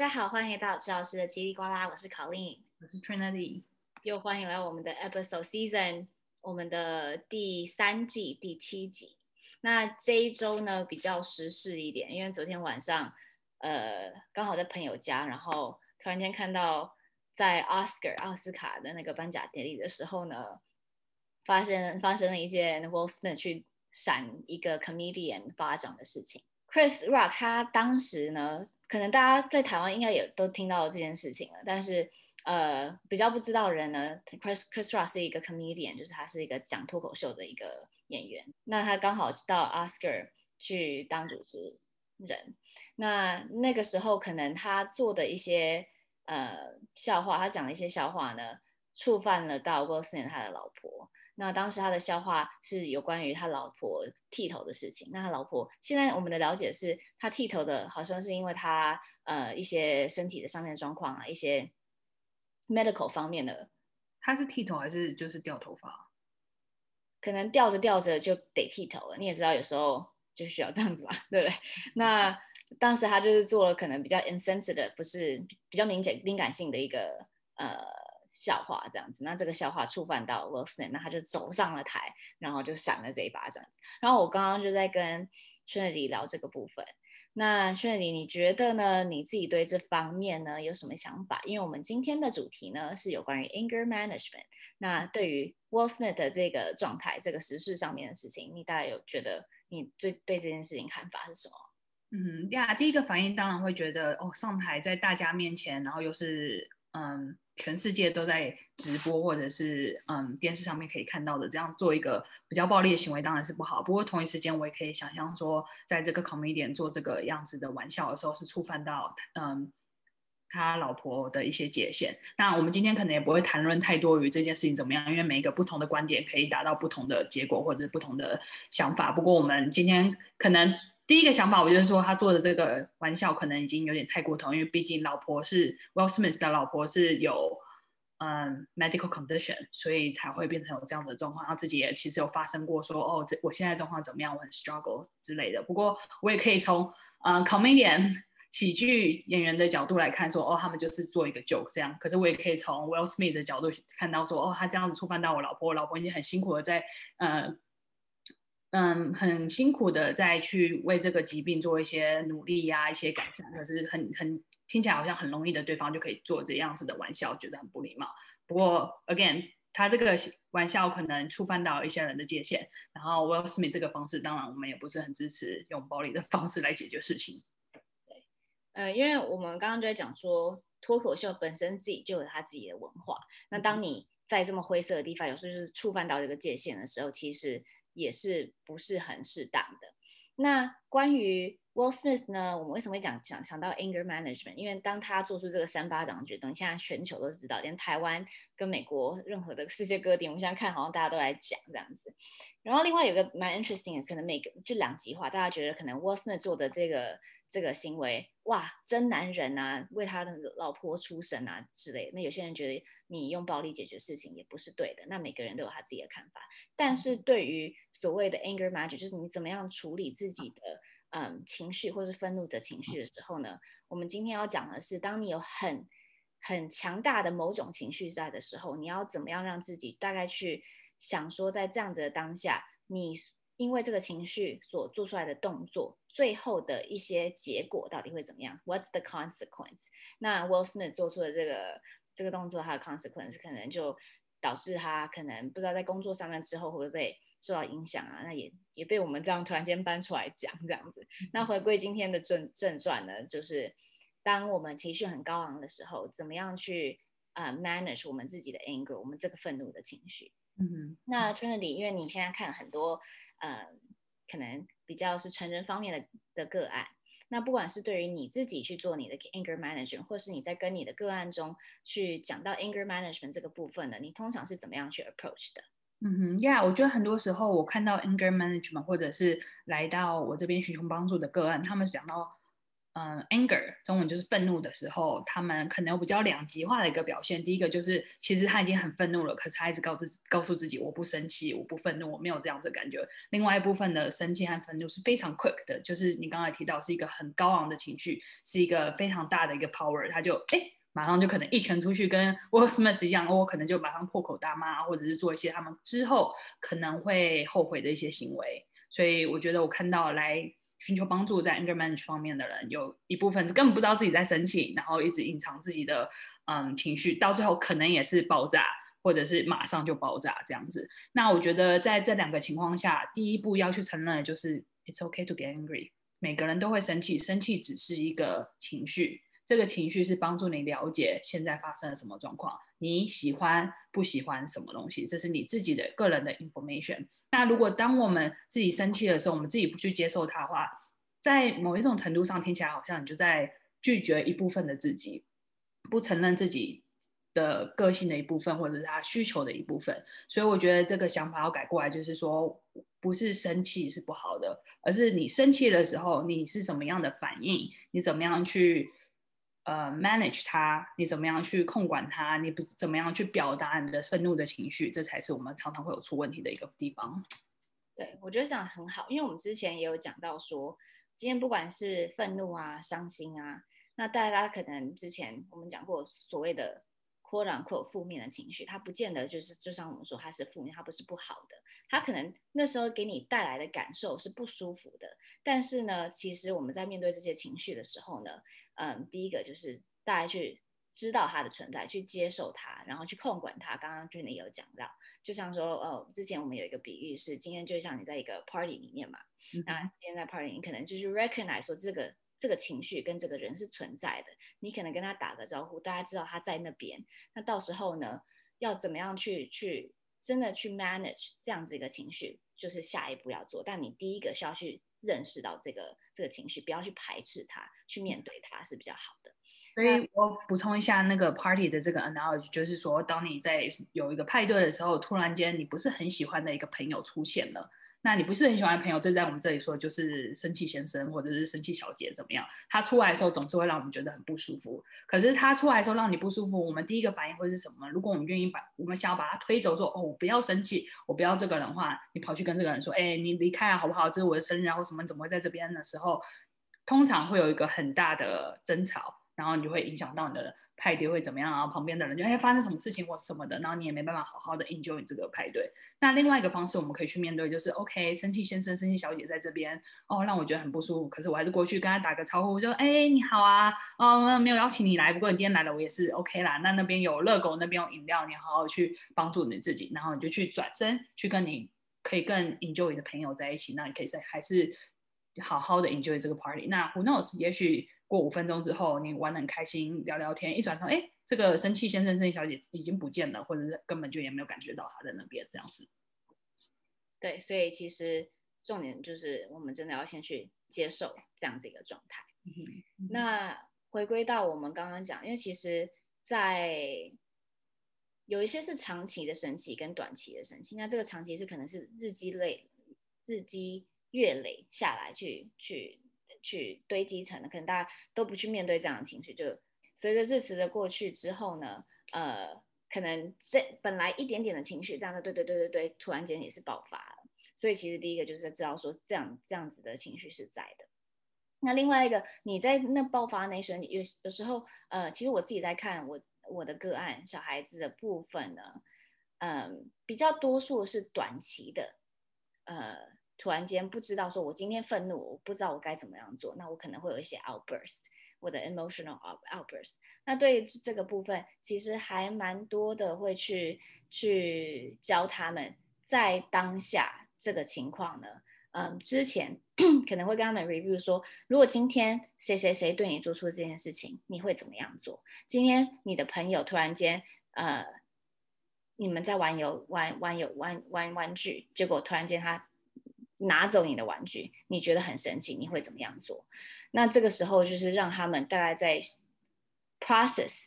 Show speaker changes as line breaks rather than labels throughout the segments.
家好，欢迎来到赵老师的叽里呱啦，我是 Colleen，
我是 Trinity，
又欢迎来我们的 Episode Season，我们的第三季第七集。那这一周呢比较时事一点，因为昨天晚上呃刚好在朋友家，然后突然间看到在 Oscar 奥斯卡的那个颁奖典礼的时候呢，发生发生了一件 Will Smith 去闪一个 comedian 巴掌的事情。Chris Rock 他当时呢，可能大家在台湾应该也都听到这件事情了，但是呃比较不知道人呢，Chris Chris Rock 是一个 comedian，就是他是一个讲脱口秀的一个演员。那他刚好到 Oscar 去当主持人，那那个时候可能他做的一些呃笑话，他讲的一些笑话呢，触犯了到 Will Smith 他的老婆。那当时他的笑话是有关于他老婆剃头的事情。那他老婆现在我们的了解是，他剃头的好像是因为他呃一些身体的上面的状况啊，一些 medical 方面的。
他是剃头还是就是掉头发？
可能掉着掉着就得剃头了。你也知道，有时候就需要这样子嘛，对不对？那 当时他就是做了可能比较 insensitive，不是比较敏感敏感性的一个呃。笑话这样子，那这个笑话触犯到 Will Smith，那他就走上了台，然后就闪了这一巴掌。然后我刚刚就在跟 Trinity 聊这个部分。那 Trinity，你觉得呢？你自己对这方面呢有什么想法？因为我们今天的主题呢是有关于 anger management。那对于 Will Smith 的这个状态、这个时事上面的事情，你大概有觉得你最对这件事情看法是什么？
嗯，呀，第一个反应当然会觉得哦，上台在大家面前，然后又是。嗯，全世界都在直播，或者是嗯电视上面可以看到的，这样做一个比较暴力的行为当然是不好。不过同一时间，我也可以想象说，在这个 comedian 做这个样子的玩笑的时候，是触犯到嗯他老婆的一些界限。那我们今天可能也不会谈论太多于这件事情怎么样，因为每一个不同的观点可以达到不同的结果或者不同的想法。不过我们今天可能。第一个想法，我就是说他做的这个玩笑可能已经有点太过头，因为毕竟老婆是 Will Smith 的老婆是有嗯 medical condition，所以才会变成有这样的状况。他自己也其实有发生过说，哦，这我现在状况怎么样，我很 struggle 之类的。不过我也可以从嗯 comedian 喜剧演员的角度来看说，哦，他们就是做一个 joke 这样。可是我也可以从 Will Smith 的角度看到说，哦，他这样子触犯到我老婆，我老婆已经很辛苦的在嗯。嗯，很辛苦的在去为这个疾病做一些努力呀、一些改善。可是很很听起来好像很容易的，对方就可以做这样子的玩笑，觉得很不礼貌。不过，again，他这个玩笑可能触犯到一些人的界限。然后，Will Smith 这个方式，当然我们也不是很支持用暴力的方式来解决事情。
对，呃，因为我们刚刚就在讲说，脱口秀本身自己就有它自己的文化。那当你在这么灰色的地方，有时候就是触犯到这个界限的时候，其实。也是不是很适当的。那关于 Will Smith 呢？我们为什么会讲想想到 anger management？因为当他做出这个三巴掌的举动，现在全球都知道，连台湾跟美国任何的世界各地，我们现在看好像大家都来讲这样子。然后另外有个蛮 interesting 的，可能每个就两极化，大家觉得可能 Will Smith 做的这个这个行为，哇，真男人啊，为他的老婆出神啊之类的。那有些人觉得你用暴力解决事情也不是对的。那每个人都有他自己的看法。但是对于所谓的 anger management，就是你怎么样处理自己的嗯情绪或是愤怒的情绪的时候呢？我们今天要讲的是，当你有很很强大的某种情绪在的时候，你要怎么样让自己大概去想说，在这样子的当下，你因为这个情绪所做出来的动作，最后的一些结果到底会怎么样？What's the consequence？那 Will Smith 做出的这个这个动作，它的 consequence 可能就导致他可能不知道在工作上面之后会不会被。受到影响啊，那也也被我们这样突然间搬出来讲这样子。那回归今天的正正传呢，就是当我们情绪很高昂的时候，怎么样去啊、uh, manage 我们自己的 anger，我们这个愤怒的情绪。
嗯哼。
那 Trinity，因为你现在看很多呃，可能比较是成人方面的的个案，那不管是对于你自己去做你的 anger management，或是你在跟你的个案中去讲到 anger management 这个部分的，你通常是怎么样去 approach 的？
嗯哼，呀，我觉得很多时候我看到 anger management，或者是来到我这边寻求帮助的个案，他们讲到嗯，anger 中文就是愤怒的时候，他们可能有比较两极化的一个表现。第一个就是其实他已经很愤怒了，可是他一直告自告诉自己我不生气，我不愤怒，我没有这样子的感觉。另外一部分的生气和愤怒是非常 quick 的，就是你刚才提到是一个很高昂的情绪，是一个非常大的一个 power，他就哎马上就可能一拳出去，跟 Will Smith 一样，我可能就马上破口大骂，或者是做一些他们之后可能会后悔的一些行为。所以我觉得我看到来。寻求帮助在 anger manage 方面的人，有一部分是根本不知道自己在生气，然后一直隐藏自己的嗯情绪，到最后可能也是爆炸，或者是马上就爆炸这样子。那我觉得在这两个情况下，第一步要去承认的就是 it's okay to get angry，每个人都会生气，生气只是一个情绪。这个情绪是帮助你了解现在发生了什么状况，你喜欢不喜欢什么东西，这是你自己的个人的 information。那如果当我们自己生气的时候，我们自己不去接受它的话，在某一种程度上听起来好像你就在拒绝一部分的自己，不承认自己的个性的一部分，或者是他需求的一部分。所以我觉得这个想法要改过来，就是说不是生气是不好的，而是你生气的时候你是什么样的反应，你怎么样去。呃，manage 它，你怎么样去控管它？你不怎么样去表达你的愤怒的情绪？这才是我们常常会有出问题的一个地方。
对，我觉得这样很好，因为我们之前也有讲到说，今天不管是愤怒啊、伤心啊，那大家可能之前我们讲过所谓的 quote unquote 负面的情绪，它不见得就是就像我们说它是负面，它不是不好的，它可能那时候给你带来的感受是不舒服的。但是呢，其实我们在面对这些情绪的时候呢，嗯，第一个就是大家去知道它的存在，去接受它，然后去控管它。刚刚也有讲到，就像说，哦，之前我们有一个比喻是，今天就像你在一个 party 里面嘛，那今天在 party，你可能就是 recognize 说这个这个情绪跟这个人是存在的，你可能跟他打个招呼，大家知道他在那边。那到时候呢，要怎么样去去真的去 manage 这样子一个情绪，就是下一步要做。但你第一个是要去。认识到这个这个情绪，不要去排斥它，去面对它是比较好的。
所以我补充一下那个 party 的这个 analogy，就是说，当你在有一个派对的时候，突然间你不是很喜欢的一个朋友出现了。那你不是很喜欢的朋友，这在我们这里说就是生气先生或者是生气小姐怎么样？他出来的时候总是会让我们觉得很不舒服。可是他出来的时候让你不舒服，我们第一个反应会是什么？如果我们愿意把我们想要把他推走，说哦，我不要生气，我不要这个人的话，你跑去跟这个人说，哎，你离开啊，好不好？这是我的生日啊，或什么？怎么会在这边的时候，通常会有一个很大的争吵，然后你就会影响到你的人。派对会怎么样啊？旁边的人就哎，发生什么事情或什么的，然后你也没办法好好的 enjoy 这个派对。那另外一个方式，我们可以去面对，就是 OK，生气先生、生气小姐在这边哦，让我觉得很不舒服。可是我还是过去跟他打个招呼，就哎，你好啊，哦，没有邀请你来，不过你今天来了，我也是 OK 啦。那那边有热狗，那边有饮料，你好好去帮助你自己，然后你就去转身去跟你可以更 enjoy 的朋友在一起。那你可以在还是好好的 enjoy 这个 party。那 Who knows？也许。过五分钟之后，你玩得很开心，聊聊天，一转头，哎，这个生气先生、生气小姐已经不见了，或者是根本就也没有感觉到他在那边，这样子。
对，所以其实重点就是，我们真的要先去接受这样子一个状态。嗯。那回归到我们刚刚讲，因为其实，在有一些是长期的生气跟短期的生气，那这个长期是可能是日积累、日积月累下来去去。去堆积成的，可能大家都不去面对这样的情绪，就随着日子的过去之后呢，呃，可能这本来一点点的情绪，这样的对对对对对，突然间也是爆发了。所以其实第一个就是知道说这样这样子的情绪是在的。那另外一个，你在那爆发那瞬间，有有时候，呃，其实我自己在看我我的个案小孩子的部分呢，嗯、比较多数是短期的，呃。突然间不知道说，我今天愤怒，我不知道我该怎么样做，那我可能会有一些 outburst，我的 emotional outburst。那对于这个部分，其实还蛮多的，会去去教他们在当下这个情况呢。嗯，之前 可能会跟他们 review 说，如果今天谁谁谁对你做出这件事情，你会怎么样做？今天你的朋友突然间，呃，你们在玩游玩玩游玩玩玩具，结果突然间他。拿走你的玩具，你觉得很神奇，你会怎么样做？那这个时候就是让他们大概在 process，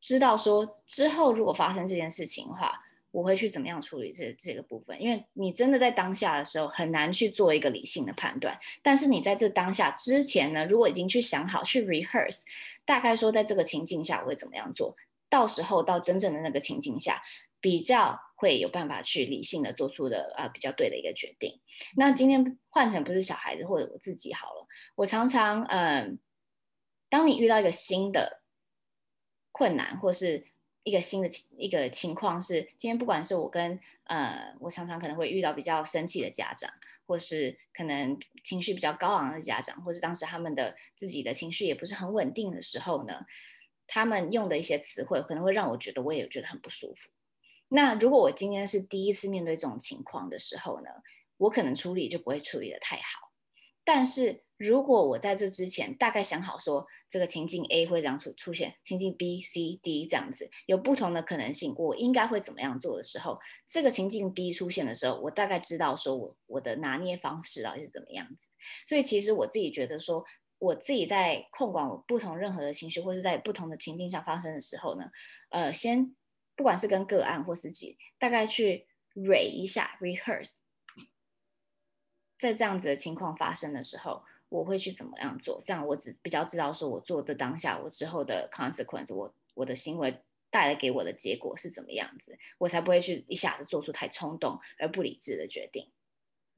知道说之后如果发生这件事情的话，我会去怎么样处理这这个部分？因为你真的在当下的时候很难去做一个理性的判断。但是你在这当下之前呢，如果已经去想好去 rehearse，大概说在这个情境下我会怎么样做，到时候到真正的那个情境下，比较会有办法去理性的做出的啊、比较对的一个决定。那今天换成不是小孩子或者我自己好了，我常常嗯、当你遇到一个新的困难或是。一个新的一个情况是，今天不管是我跟呃，我常常可能会遇到比较生气的家长，或是可能情绪比较高昂的家长，或是当时他们的自己的情绪也不是很稳定的时候呢，他们用的一些词汇可能会让我觉得我也觉得很不舒服。那如果我今天是第一次面对这种情况的时候呢，我可能处理就不会处理得太好，但是。如果我在这之前大概想好说这个情境 A 会这样出出现，情境 B、C、D 这样子有不同的可能性，我应该会怎么样做的时候，这个情境 B 出现的时候，我大概知道说我我的拿捏方式到底是怎么样子。所以其实我自己觉得说，我自己在控管我不同任何的情绪，或是在不同的情境下发生的时候呢，呃，先不管是跟个案或自己，大概去 re 一下 rehearse，在这样子的情况发生的时候。我会去怎么样做？这样我只比较知道说，我做的当下，我之后的 consequence，我我的行为带来给我的结果是怎么样子，我才不会去一下子做出太冲动而不理智的决定。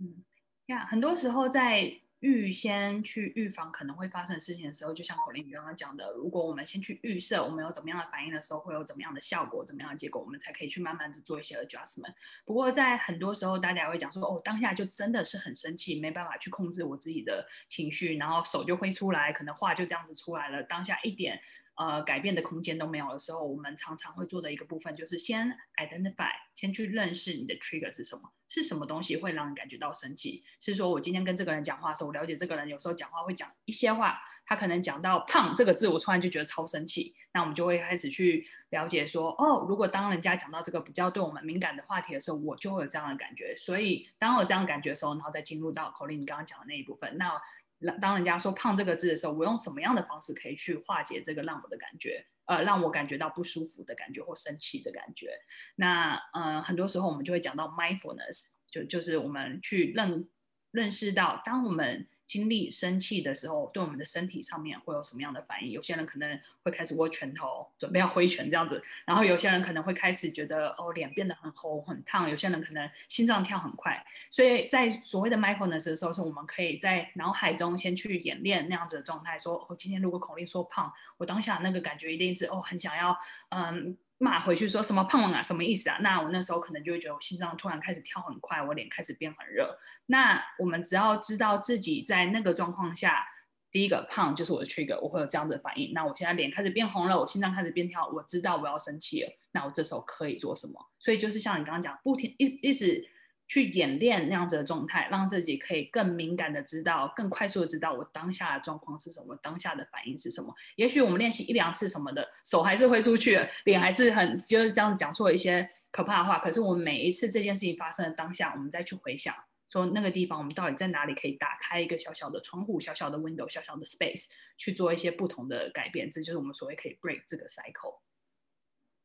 嗯，呀，很多时候在。预先去预防可能会发生的事情的时候，就像口令你刚刚讲的，如果我们先去预设我们有怎么样的反应的时候，会有怎么样的效果，怎么样的结果，我们才可以去慢慢的做一些 adjustment。不过在很多时候，大家会讲说，哦，当下就真的是很生气，没办法去控制我自己的情绪，然后手就挥出来，可能话就这样子出来了，当下一点。呃，改变的空间都没有的时候，我们常常会做的一个部分就是先 identify，先去认识你的 trigger 是什么，是什么东西会让你感觉到生气？是说我今天跟这个人讲话的时候，我了解这个人有时候讲话会讲一些话，他可能讲到胖这个字，我突然就觉得超生气，那我们就会开始去了解说，哦，如果当人家讲到这个比较对我们敏感的话题的时候，我就会有这样的感觉。所以当我这样的感觉的时候，然后再进入到口令你刚刚讲的那一部分，那。那当人家说“胖”这个字的时候，我用什么样的方式可以去化解这个让我的感觉，呃，让我感觉到不舒服的感觉或生气的感觉？那呃，很多时候我们就会讲到 mindfulness，就就是我们去认认识到，当我们。经历生气的时候，对我们的身体上面会有什么样的反应？有些人可能会开始握拳头，准备要挥拳这样子。然后有些人可能会开始觉得哦，脸变得很红很烫。有些人可能心脏跳很快。所以在所谓的 mindfulness 的时候，是我们可以在脑海中先去演练那样子的状态，说哦，今天如果口令说胖，我当下那个感觉一定是哦，很想要嗯。骂回去说什么胖啊，什么意思啊？那我那时候可能就会觉得我心脏突然开始跳很快，我脸开始变很热。那我们只要知道自己在那个状况下，第一个胖就是我的 trigger，我会有这样的反应。那我现在脸开始变红了，我心脏开始变跳，我知道我要生气了。那我这时候可以做什么？所以就是像你刚刚讲，不停一一直。去演练那样子的状态，让自己可以更敏感的知道，更快速的知道我当下的状况是什么，当下的反应是什么。也许我们练习一两次什么的，手还是挥出去，脸还是很就是这样子讲出了一些可怕的话。可是我们每一次这件事情发生的当下，我们再去回想，说那个地方我们到底在哪里可以打开一个小小的窗户、小小的 window、小小的 space 去做一些不同的改变。这就是我们所谓可以 break 这个 cycle。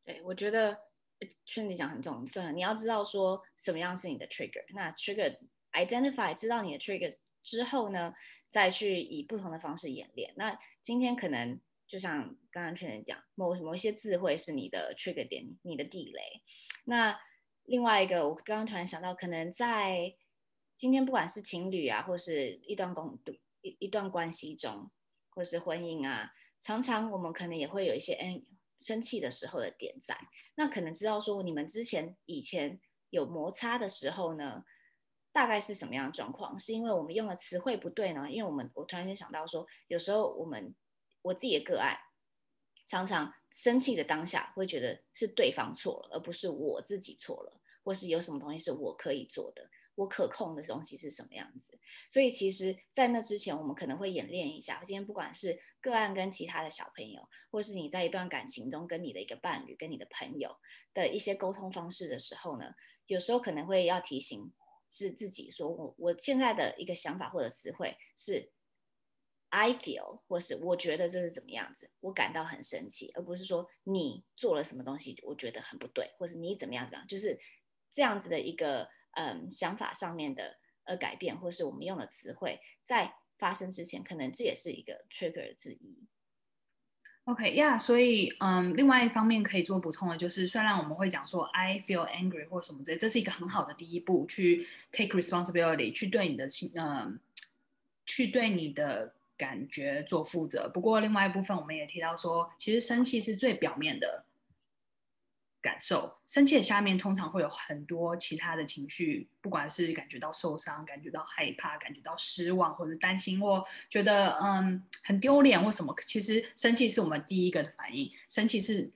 对，我觉得。劝你讲很重，重要，你要知道说什么样是你的 trigger。那 trigger identify 知道你的 trigger 之后呢，再去以不同的方式演练。那今天可能就像刚刚劝你讲，某某一些字会是你的 trigger 点，你的地雷。那另外一个，我刚刚突然想到，可能在今天不管是情侣啊，或是一段公一一段关系中，或是婚姻啊，常常我们可能也会有一些嗯。生气的时候的点在，那可能知道说你们之前以前有摩擦的时候呢，大概是什么样的状况？是因为我们用的词汇不对呢？因为我们我突然间想到说，有时候我们我自己的个案，常常生气的当下会觉得是对方错了，而不是我自己错了，或是有什么东西是我可以做的。我可控的东西是什么样子？所以其实，在那之前，我们可能会演练一下。今天不管是个案跟其他的小朋友，或是你在一段感情中跟你的一个伴侣、跟你的朋友的一些沟通方式的时候呢，有时候可能会要提醒是自己说，我我现在的一个想法或者词汇是 I feel，或是我觉得这是怎么样子，我感到很生气，而不是说你做了什么东西，我觉得很不对，或是你怎么样怎么样，就是这样子的一个嗯想法上面的呃改变，或是我们用的词汇在发生之前，可能这也是一个 trigger 之一。
OK，yeah，所以嗯，另外一方面可以做补充的就是，虽然我们会讲说 I feel angry 或什么之类，这是一个很好的第一步，去 take responsibility，去对你的心嗯，去对你的。感觉做负责，不过另外一部分我们也提到说，其实生气是最表面的感受，生气的下面通常会有很多其他的情绪，不管是感觉到受伤、感觉到害怕、感觉到失望或者担心或觉得嗯很丢脸或什么，其实生气是我们第一个的反应，生气是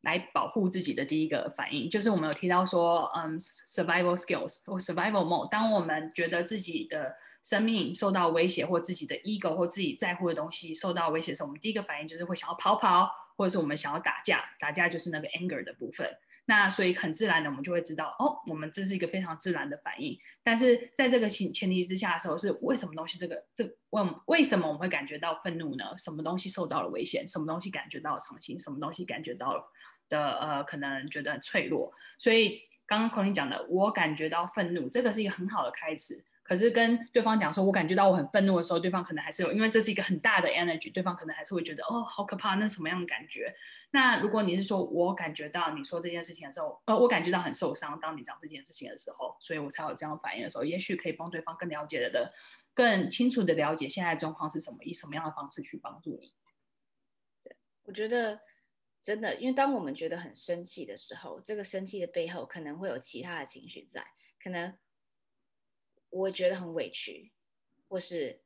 来保护自己的第一个反应，就是我们有提到说，嗯，survival skills 或 survival mode，当我们觉得自己的生命受到威胁，或自己的 ego 或自己在乎的东西受到威胁的时候，我们第一个反应就是会想要跑跑，或者是我们想要打架。打架就是那个 anger 的部分。那所以很自然的，我们就会知道，哦，我们这是一个非常自然的反应。但是在这个前前提之下的时候，是为什么东西这个这问为什么我们会感觉到愤怒呢？什么东西受到了危险？什么东西感觉到了伤心？什么东西感觉到了的呃可能觉得很脆弱？所以刚刚 Colin 讲的，我感觉到愤怒，这个是一个很好的开始。可是跟对方讲说，我感觉到我很愤怒的时候，对方可能还是有，因为这是一个很大的 energy，对方可能还是会觉得，哦，好可怕，那什么样的感觉？那如果你是说我感觉到你说这件事情的时候，呃，我感觉到很受伤，当你讲这件事情的时候，所以我才有这样反应的时候，也许可以帮对方更了解的、更清楚的了解现在状况是什么，以什么样的方式去帮助你。
我觉得真的，因为当我们觉得很生气的时候，这个生气的背后可能会有其他的情绪在，可能。我觉得很委屈，或是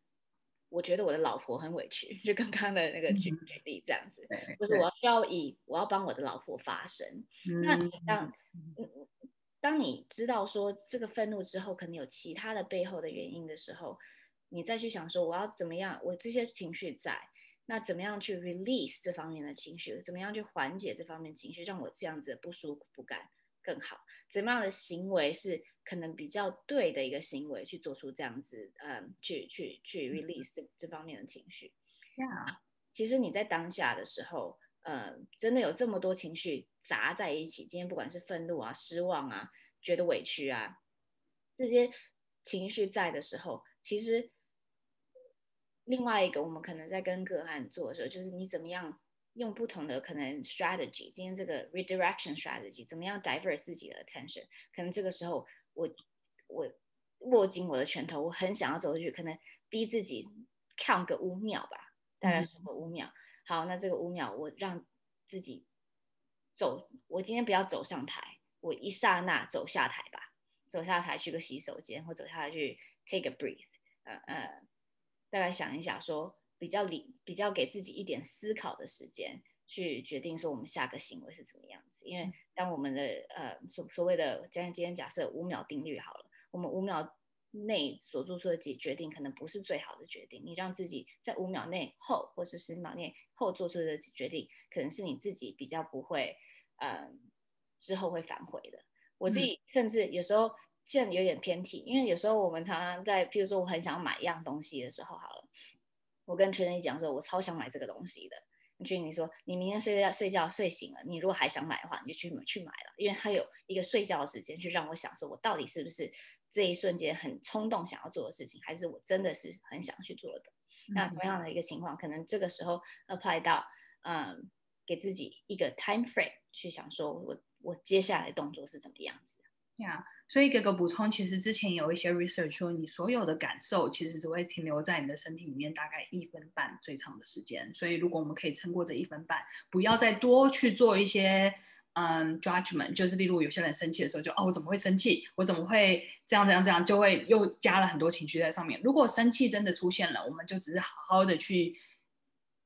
我觉得我的老婆很委屈，就刚刚的那个举举例这样子，嗯、或是我需要以我要帮我的老婆发声。嗯、那你当嗯，当你知道说这个愤怒之后，可能有其他的背后的原因的时候，你再去想说我要怎么样，我这些情绪在，那怎么样去 release 这方面的情绪，怎么样去缓解这方面情绪，让我这样子的不舒服感更好，怎么样的行为是？可能比较对的一个行为去做出这样子，嗯，去去去 release 这这方面的情绪。
Yeah.
其实你在当下的时候，呃，真的有这么多情绪砸在一起。今天不管是愤怒啊、失望啊、觉得委屈啊，这些情绪在的时候，其实另外一个我们可能在跟个案做的时候，就是你怎么样用不同的可能 strategy，今天这个 redirection strategy，怎么样 divert 自己的 attention，可能这个时候。我我握紧我的拳头，我很想要走出去，可能逼自己 count 个五秒吧，大概数个五秒。嗯、好，那这个五秒，我让自己走。我今天不要走上台，我一刹那走下台吧，走下台去个洗手间，或走下台去 take a breath，呃呃，大概想一想说，说比较理，比较给自己一点思考的时间。去决定说我们下个行为是怎么样子，因为当我们的呃所所谓的今天今天假设五秒定律好了，我们五秒内所做出的决决定可能不是最好的决定，你让自己在五秒内后或是十秒内后做出的决定，可能是你自己比较不会呃之后会反悔的。我自己甚至有时候现在有点偏题，因为有时候我们常常在，譬如说我很想买一样东西的时候，好了，我跟全人讲说，我超想买这个东西的。去你说，你明天睡觉睡觉睡醒了，你如果还想买的话，你就去去买了，因为它有一个睡觉的时间，去让我想说，我到底是不是这一瞬间很冲动想要做的事情，还是我真的是很想去做的。嗯、那同样的一个情况，可能这个时候 apply 到，嗯，给自己一个 time frame 去想说我我接下来的动作是怎么样子。
对啊。所以，给个补充，其实之前有一些 research 说，你所有的感受其实只会停留在你的身体里面大概一分半最长的时间。所以，如果我们可以撑过这一分半，不要再多去做一些嗯 judgment，就是例如有些人生气的时候，就哦，我怎么会生气？我怎么会这样这样这样？就会又加了很多情绪在上面。如果生气真的出现了，我们就只是好好的去。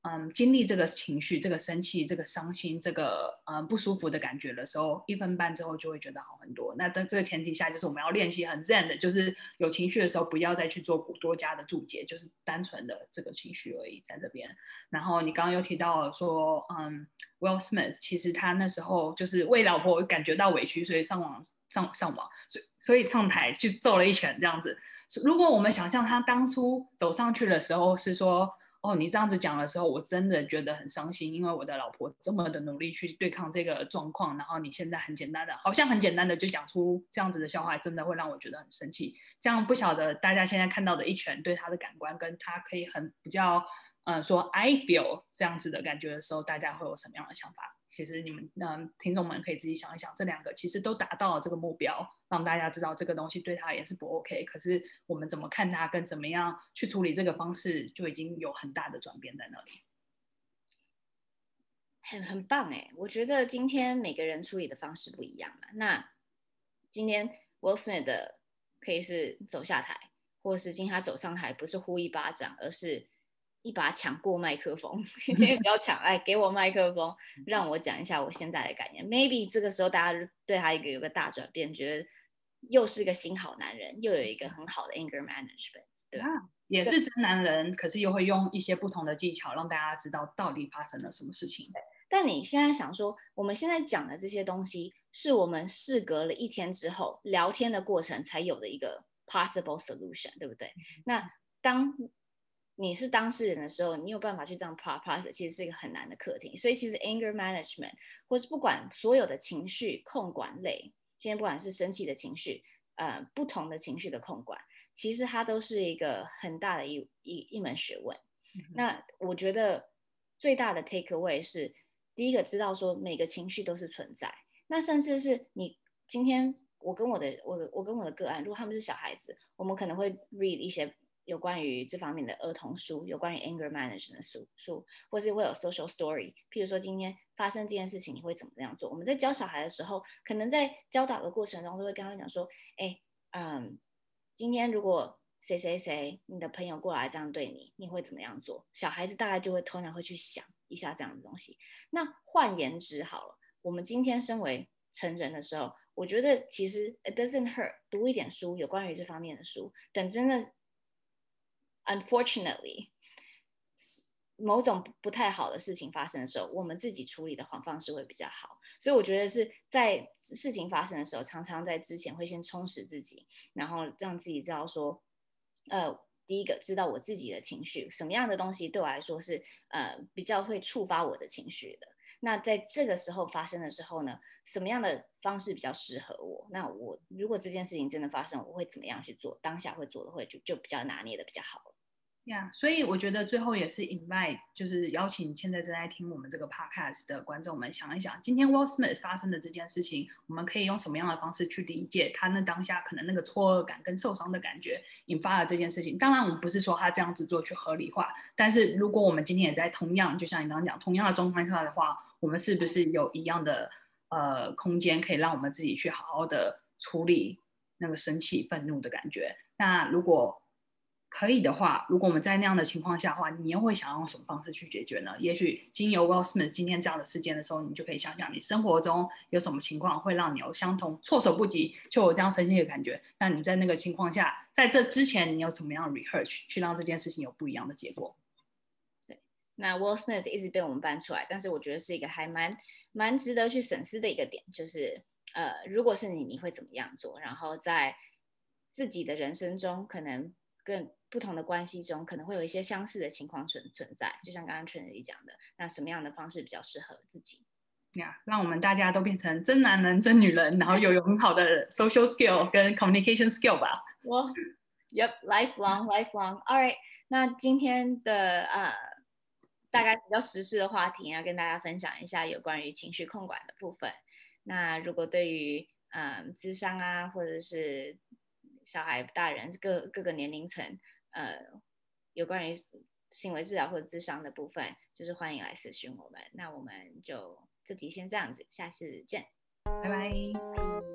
嗯，经历这个情绪、这个生气、这个伤心、这个嗯不舒服的感觉的时候，一分半之后就会觉得好很多。那在这个前提下，就是我们要练习很 zen 的，就是有情绪的时候不要再去做多加的注解，就是单纯的这个情绪而已在这边。然后你刚刚又提到了说，嗯，Will Smith 其实他那时候就是为老婆感觉到委屈，所以上网上上网，所以所以上台去揍了一拳这样子。如果我们想象他当初走上去的时候是说。哦，你这样子讲的时候，我真的觉得很伤心，因为我的老婆这么的努力去对抗这个状况，然后你现在很简单的，好像很简单的就讲出这样子的笑话，真的会让我觉得很生气。这样不晓得大家现在看到的一拳对他的感官，跟他可以很比较，嗯，说 I feel 这样子的感觉的时候，大家会有什么样的想法？其实你们嗯，听众们可以自己想一想，这两个其实都达到了这个目标，让大家知道这个东西对他也是不 OK。可是我们怎么看他，跟怎么样去处理这个方式，就已经有很大的转变在那里。
很很棒哎，我觉得今天每个人处理的方式不一样嘛。那今天 Will Smith 的可以是走下台，或是今天他走上台，不是呼一巴掌，而是。一把抢过麦克风，今天不要抢，哎，给我麦克风，让我讲一下我现在的感言。Maybe 这个时候大家对他一个有个大转变，觉得又是个新好男人，又有一个很好的 anger management，对吧？
也是真男人，可是又会用一些不同的技巧让大家知道到底发生了什么事情。
但你现在想说，我们现在讲的这些东西，是我们事隔了一天之后聊天的过程才有的一个 possible solution，对不对？那当你是当事人的时候，你有办法去这样 process，其实是一个很难的课题。所以其实 anger management，或是不管所有的情绪控管类，今天不管是生气的情绪，呃，不同的情绪的控管，其实它都是一个很大的一一一门学问。那我觉得最大的 take away 是，第一个知道说每个情绪都是存在。那甚至是你今天我跟我的我的我跟我的个案，如果他们是小孩子，我们可能会 read 一些。有关于这方面的儿童书，有关于 anger management 的书书，或是会有 social story。譬如说，今天发生这件事情，你会怎么样做？我们在教小孩的时候，可能在教导的过程中，都会跟他们讲说：“哎，嗯，今天如果谁谁谁，你的朋友过来这样对你，你会怎么样做？”小孩子大概就会通常会去想一下这样的东西。那换言之，好了，我们今天身为成人的时候，我觉得其实 it doesn't hurt，读一点书，有关于这方面的书，等真的。Unfortunately，某种不太好的事情发生的时候，我们自己处理的方式会比较好。所以我觉得是在事情发生的时候，常常在之前会先充实自己，然后让自己知道说，呃，第一个知道我自己的情绪，什么样的东西对我来说是呃比较会触发我的情绪的。那在这个时候发生的时候呢，什么样的方式比较适合我？那我如果这件事情真的发生，我会怎么样去做？当下会做的会就就比较拿捏的比较好。
呀所以我觉得最后也是 invite，就是邀请现在正在听我们这个 podcast 的观众们想一想，今天 Will Smith 发生的这件事情，我们可以用什么样的方式去理解他那当下可能那个错愕感跟受伤的感觉引发了这件事情。当然，我们不是说他这样子做去合理化，但是如果我们今天也在同样，就像你刚刚讲，同样的状况下的话，我们是不是有一样的呃空间，可以让我们自己去好好的处理那个生气、愤怒的感觉？那如果可以的话，如果我们在那样的情况下的话，你又会想用什么方式去解决呢？也许经由 Will Smith 今天这样的事件的时候，你就可以想想你生活中有什么情况会让你有相同措手不及，就有这样生气的感觉。那你在那个情况下，在这之前，你有怎么样 rehearse 去让这件事情有不一样的结果？
对，那 Will Smith 一直被我们搬出来，但是我觉得是一个还蛮蛮值得去审视的一个点，就是呃，如果是你，你会怎么样做？然后在自己的人生中，可能更。不同的关系中，可能会有一些相似的情况存存在，就像刚刚 Trinity 讲的，那什么样的方式比较适合自己？
呀，yeah, 让我们大家都变成真男人、真女人，然后又有很好的 social skill 跟 communication skill 吧。
我、well,，Yep，lifelong，lifelong。lifelong. All right，那今天的呃，大概比较时事的话题，要跟大家分享一下有关于情绪控管的部分。那如果对于嗯，智商啊，或者是小孩、大人各各个年龄层。呃，有关于行为治疗或者智商的部分，就是欢迎来咨询我们。那我们就这题先这样子，下次见，
拜拜。